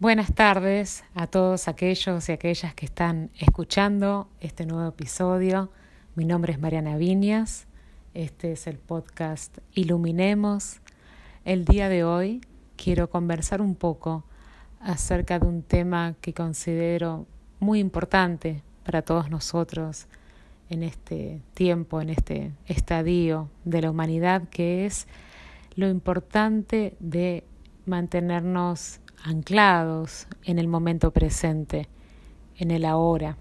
Buenas tardes a todos aquellos y aquellas que están escuchando este nuevo episodio. Mi nombre es Mariana Viñas. Este es el podcast Iluminemos. El día de hoy quiero conversar un poco acerca de un tema que considero muy importante para todos nosotros en este tiempo, en este estadio de la humanidad, que es lo importante de mantenernos anclados en el momento presente, en el ahora.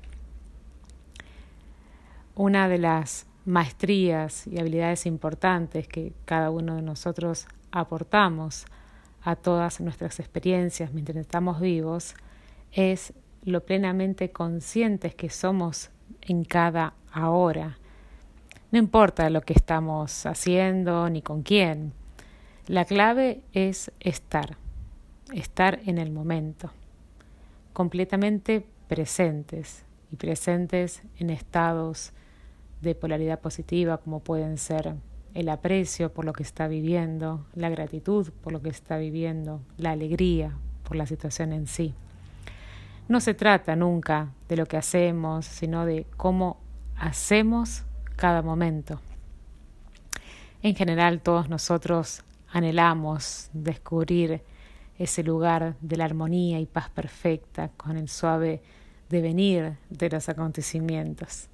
Una de las maestrías y habilidades importantes que cada uno de nosotros aportamos a todas nuestras experiencias mientras estamos vivos es lo plenamente conscientes que somos en cada ahora. No importa lo que estamos haciendo ni con quién. La clave es estar estar en el momento, completamente presentes y presentes en estados de polaridad positiva como pueden ser el aprecio por lo que está viviendo, la gratitud por lo que está viviendo, la alegría por la situación en sí. No se trata nunca de lo que hacemos, sino de cómo hacemos cada momento. En general todos nosotros anhelamos descubrir ese lugar de la armonía y paz perfecta con el suave devenir de los acontecimientos.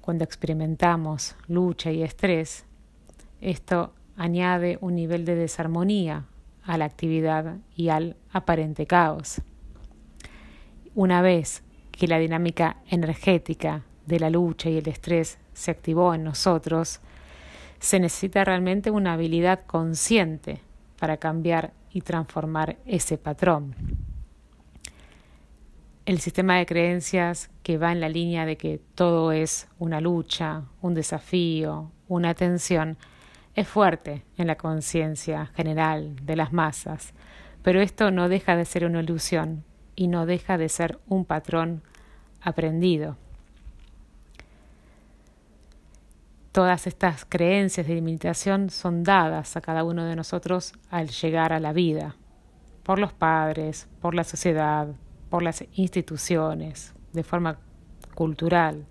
Cuando experimentamos lucha y estrés, esto añade un nivel de desarmonía a la actividad y al aparente caos. Una vez que la dinámica energética de la lucha y el estrés se activó en nosotros, se necesita realmente una habilidad consciente para cambiar y transformar ese patrón. El sistema de creencias que va en la línea de que todo es una lucha, un desafío, una tensión, es fuerte en la conciencia general de las masas, pero esto no deja de ser una ilusión y no deja de ser un patrón aprendido. Todas estas creencias de limitación son dadas a cada uno de nosotros al llegar a la vida, por los padres, por la sociedad, por las instituciones, de forma cultural.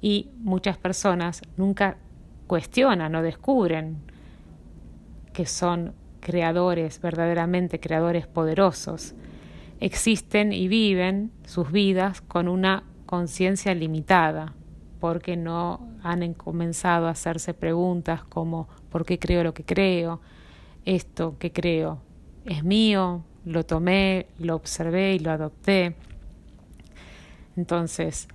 Y muchas personas nunca cuestionan o descubren que son creadores, verdaderamente creadores poderosos. Existen y viven sus vidas con una conciencia limitada, porque no han comenzado a hacerse preguntas como ¿por qué creo lo que creo? ¿Esto que creo es mío? ¿Lo tomé, lo observé y lo adopté? Entonces,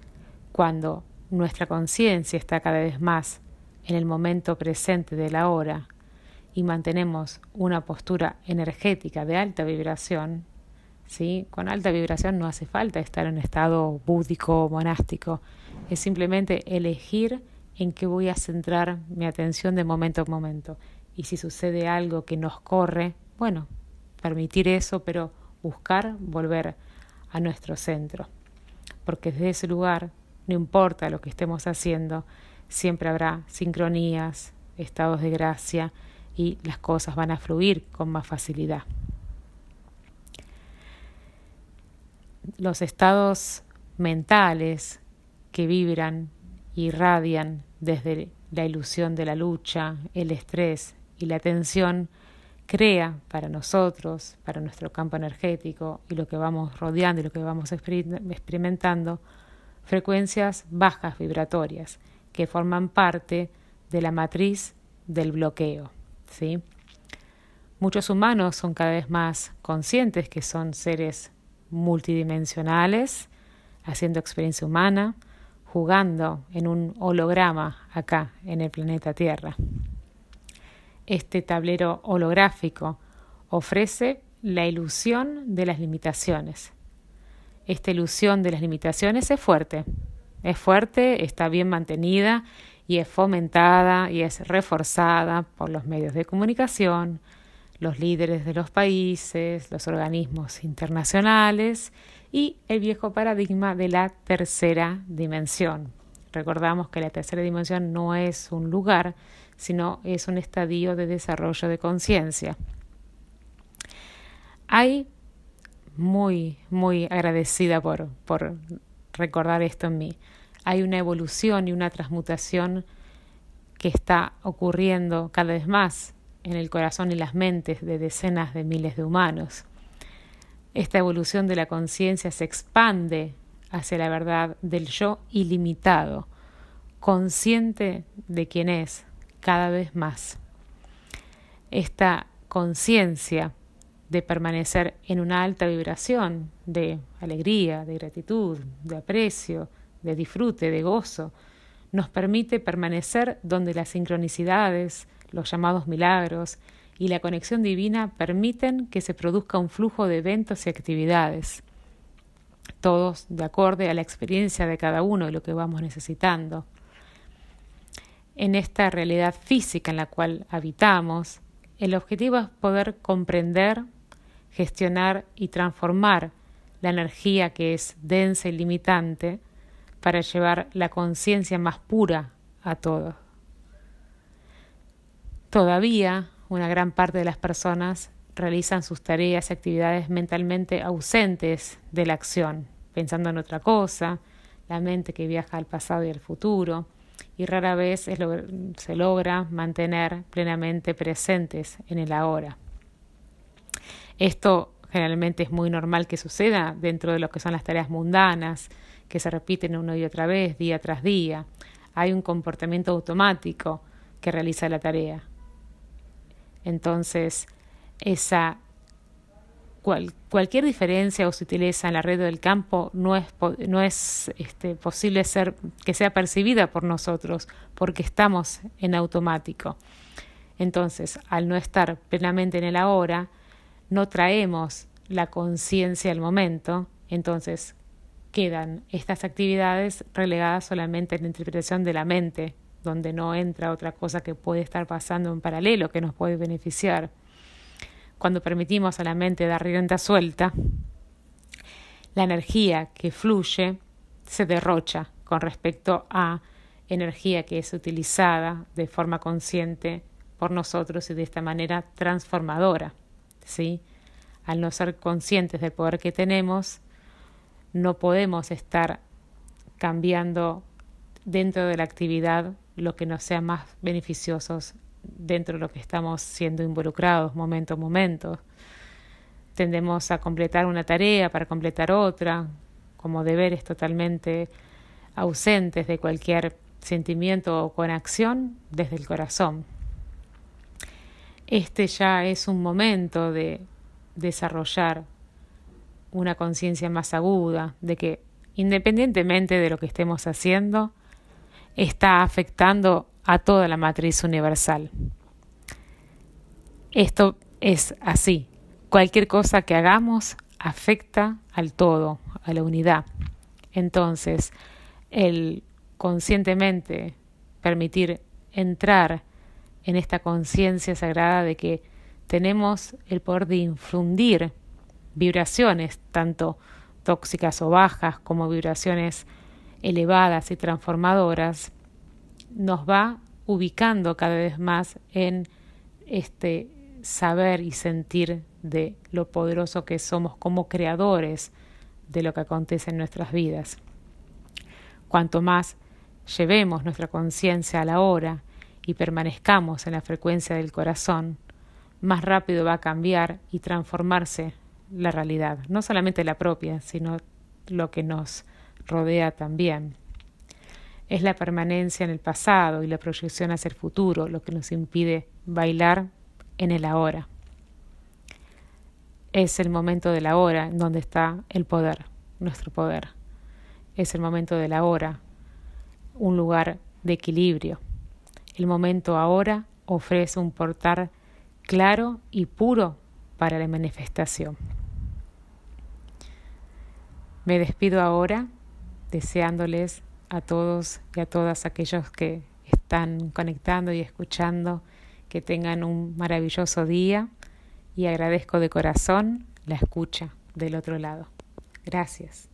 cuando nuestra conciencia está cada vez más en el momento presente de la hora y mantenemos una postura energética de alta vibración, ¿sí? con alta vibración no hace falta estar en estado búdico monástico, es simplemente elegir en qué voy a centrar mi atención de momento a momento. Y si sucede algo que nos corre, bueno, permitir eso, pero buscar volver a nuestro centro. Porque desde ese lugar, no importa lo que estemos haciendo, siempre habrá sincronías, estados de gracia y las cosas van a fluir con más facilidad. Los estados mentales que vibran y irradian desde la ilusión de la lucha, el estrés y la tensión, crea para nosotros, para nuestro campo energético y lo que vamos rodeando y lo que vamos experimentando, frecuencias bajas vibratorias que forman parte de la matriz del bloqueo. ¿sí? Muchos humanos son cada vez más conscientes que son seres multidimensionales, haciendo experiencia humana, jugando en un holograma acá en el planeta Tierra. Este tablero holográfico ofrece la ilusión de las limitaciones. Esta ilusión de las limitaciones es fuerte, es fuerte, está bien mantenida y es fomentada y es reforzada por los medios de comunicación, los líderes de los países, los organismos internacionales y el viejo paradigma de la tercera dimensión. Recordamos que la tercera dimensión no es un lugar, sino es un estadio de desarrollo de conciencia. Hay muy, muy agradecida por, por recordar esto en mí. Hay una evolución y una transmutación que está ocurriendo cada vez más en el corazón y las mentes de decenas de miles de humanos. Esta evolución de la conciencia se expande hacia la verdad del yo ilimitado, consciente de quién es cada vez más. Esta conciencia de permanecer en una alta vibración de alegría, de gratitud, de aprecio, de disfrute, de gozo, nos permite permanecer donde las sincronicidades, los llamados milagros y la conexión divina permiten que se produzca un flujo de eventos y actividades, todos de acorde a la experiencia de cada uno y lo que vamos necesitando. En esta realidad física en la cual habitamos, el objetivo es poder comprender, gestionar y transformar la energía que es densa y limitante para llevar la conciencia más pura a todos. Todavía una gran parte de las personas realizan sus tareas y actividades mentalmente ausentes de la acción, pensando en otra cosa, la mente que viaja al pasado y al futuro, y rara vez se logra mantener plenamente presentes en el ahora. Esto generalmente es muy normal que suceda dentro de lo que son las tareas mundanas, que se repiten una y otra vez, día tras día. Hay un comportamiento automático que realiza la tarea. Entonces, esa cualquier diferencia o sutileza en la red del campo no es, no es este, posible ser que sea percibida por nosotros porque estamos en automático. Entonces, al no estar plenamente en el ahora, no traemos la conciencia al momento, entonces quedan estas actividades relegadas solamente en la interpretación de la mente, donde no entra otra cosa que puede estar pasando en paralelo que nos puede beneficiar. Cuando permitimos a la mente dar rienda suelta, la energía que fluye se derrocha con respecto a energía que es utilizada de forma consciente por nosotros y de esta manera transformadora. ¿sí? Al no ser conscientes del poder que tenemos, no podemos estar cambiando dentro de la actividad lo que nos sea más beneficiosos dentro de lo que estamos siendo involucrados momento a momento. Tendemos a completar una tarea para completar otra, como deberes totalmente ausentes de cualquier sentimiento o conexión desde el corazón. Este ya es un momento de desarrollar una conciencia más aguda de que independientemente de lo que estemos haciendo, está afectando a toda la matriz universal. Esto es así. Cualquier cosa que hagamos afecta al todo, a la unidad. Entonces, el conscientemente permitir entrar en esta conciencia sagrada de que tenemos el poder de infundir vibraciones, tanto tóxicas o bajas como vibraciones elevadas y transformadoras, nos va ubicando cada vez más en este saber y sentir de lo poderoso que somos como creadores de lo que acontece en nuestras vidas. Cuanto más llevemos nuestra conciencia a la hora y permanezcamos en la frecuencia del corazón, más rápido va a cambiar y transformarse la realidad, no solamente la propia, sino lo que nos rodea también. Es la permanencia en el pasado y la proyección hacia el futuro lo que nos impide bailar en el ahora. Es el momento de la hora en donde está el poder, nuestro poder. Es el momento de la hora, un lugar de equilibrio. El momento ahora ofrece un portal claro y puro para la manifestación. Me despido ahora deseándoles a todos y a todas aquellos que están conectando y escuchando que tengan un maravilloso día y agradezco de corazón la escucha del otro lado. Gracias.